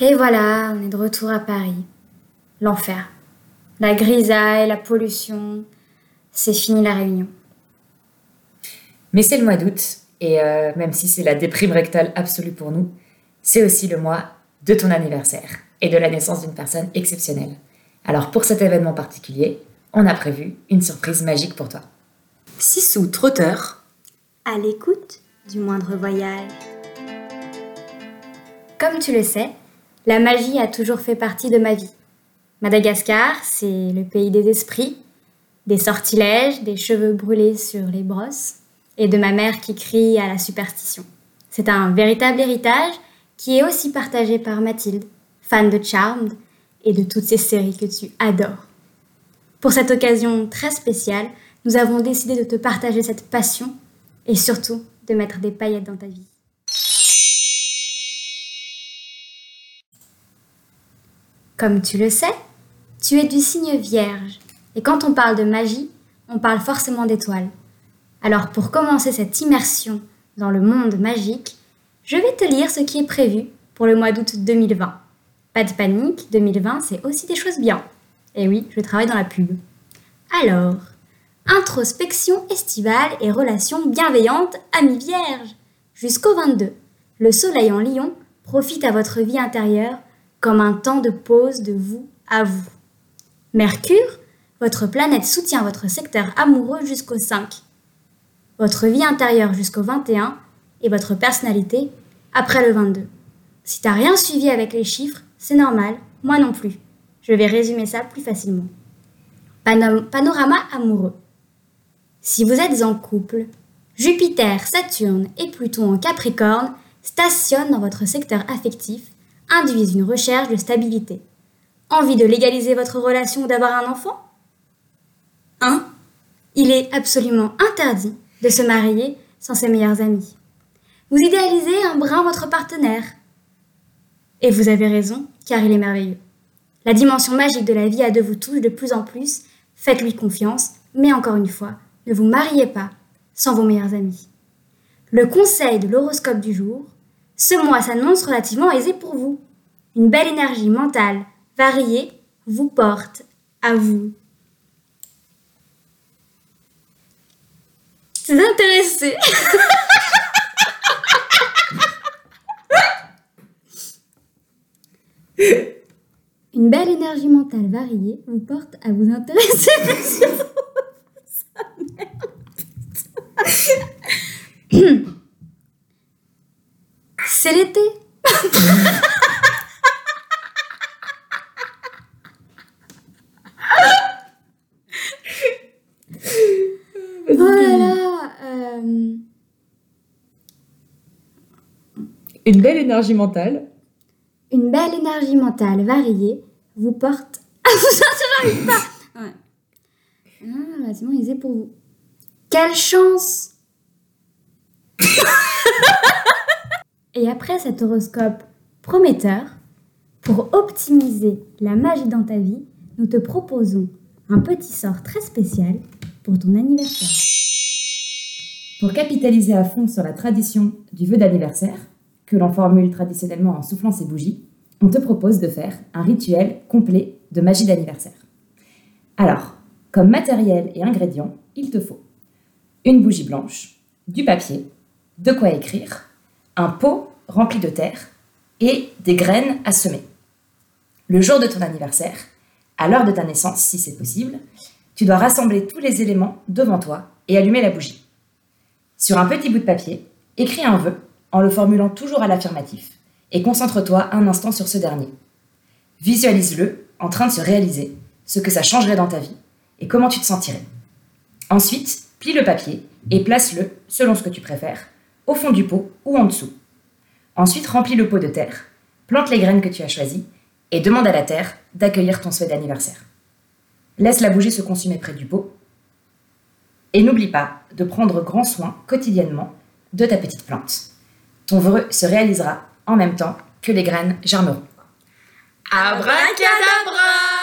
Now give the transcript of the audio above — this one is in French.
Et voilà, on est de retour à Paris. L'enfer. La grisaille, la pollution. C'est fini la réunion. Mais c'est le mois d'août, et euh, même si c'est la déprime rectale absolue pour nous, c'est aussi le mois de ton anniversaire et de la naissance d'une personne exceptionnelle. Alors pour cet événement particulier, on a prévu une surprise magique pour toi. Sissou Trotteur. À l'écoute du moindre voyage. Comme tu le sais, la magie a toujours fait partie de ma vie. Madagascar, c'est le pays des esprits, des sortilèges, des cheveux brûlés sur les brosses, et de ma mère qui crie à la superstition. C'est un véritable héritage qui est aussi partagé par Mathilde, fan de Charmed et de toutes ces séries que tu adores. Pour cette occasion très spéciale, nous avons décidé de te partager cette passion et surtout de mettre des paillettes dans ta vie. Comme tu le sais, tu es du signe vierge et quand on parle de magie, on parle forcément d'étoiles. Alors pour commencer cette immersion dans le monde magique, je vais te lire ce qui est prévu pour le mois d'août 2020. Pas de panique, 2020 c'est aussi des choses bien. Et oui, je travaille dans la pub. Alors, introspection estivale et relations bienveillantes, amis vierges. Jusqu'au 22, le soleil en lion profite à votre vie intérieure comme un temps de pause de vous à vous. Mercure, votre planète soutient votre secteur amoureux jusqu'au 5, votre vie intérieure jusqu'au 21 et votre personnalité après le 22. Si t'as rien suivi avec les chiffres, c'est normal, moi non plus. Je vais résumer ça plus facilement. panorama amoureux. Si vous êtes en couple, Jupiter, Saturne et Pluton en Capricorne stationnent dans votre secteur affectif, induisent une recherche de stabilité. Envie de légaliser votre relation ou d'avoir un enfant? 1. Il est absolument interdit de se marier sans ses meilleurs amis. Vous idéalisez un brin votre partenaire. Et vous avez raison, car il est merveilleux. La dimension magique de la vie a de vous touche de plus en plus, faites-lui confiance, mais encore une fois, ne vous mariez pas sans vos meilleurs amis. Le conseil de l'horoscope du jour, ce mois s'annonce relativement aisé pour vous. Une belle énergie mentale, variée, vous porte à vous C'est intéressé. Une belle énergie mentale variée vous porte à vous intéresser C'est l'été. Une belle énergie mentale. Une belle énergie mentale variée vous porte. Ah, j'arrive pas ouais. Ah, c'est bon, il est pour vous. Quelle chance Et après cet horoscope prometteur, pour optimiser la magie dans ta vie, nous te proposons un petit sort très spécial pour ton anniversaire. Pour capitaliser à fond sur la tradition du vœu d'anniversaire, que l'on formule traditionnellement en soufflant ses bougies, on te propose de faire un rituel complet de magie d'anniversaire. Alors, comme matériel et ingrédients, il te faut une bougie blanche, du papier, de quoi écrire, un pot rempli de terre et des graines à semer. Le jour de ton anniversaire, à l'heure de ta naissance si c'est possible, tu dois rassembler tous les éléments devant toi et allumer la bougie. Sur un petit bout de papier, écris un vœu en le formulant toujours à l'affirmatif, et concentre-toi un instant sur ce dernier. Visualise-le en train de se réaliser, ce que ça changerait dans ta vie, et comment tu te sentirais. Ensuite, plie le papier et place-le, selon ce que tu préfères, au fond du pot ou en dessous. Ensuite, remplis le pot de terre, plante les graines que tu as choisies, et demande à la terre d'accueillir ton souhait d'anniversaire. Laisse la bougie se consumer près du pot, et n'oublie pas de prendre grand soin quotidiennement de ta petite plante ton vœu se réalisera en même temps que les graines germeront. Abracadabra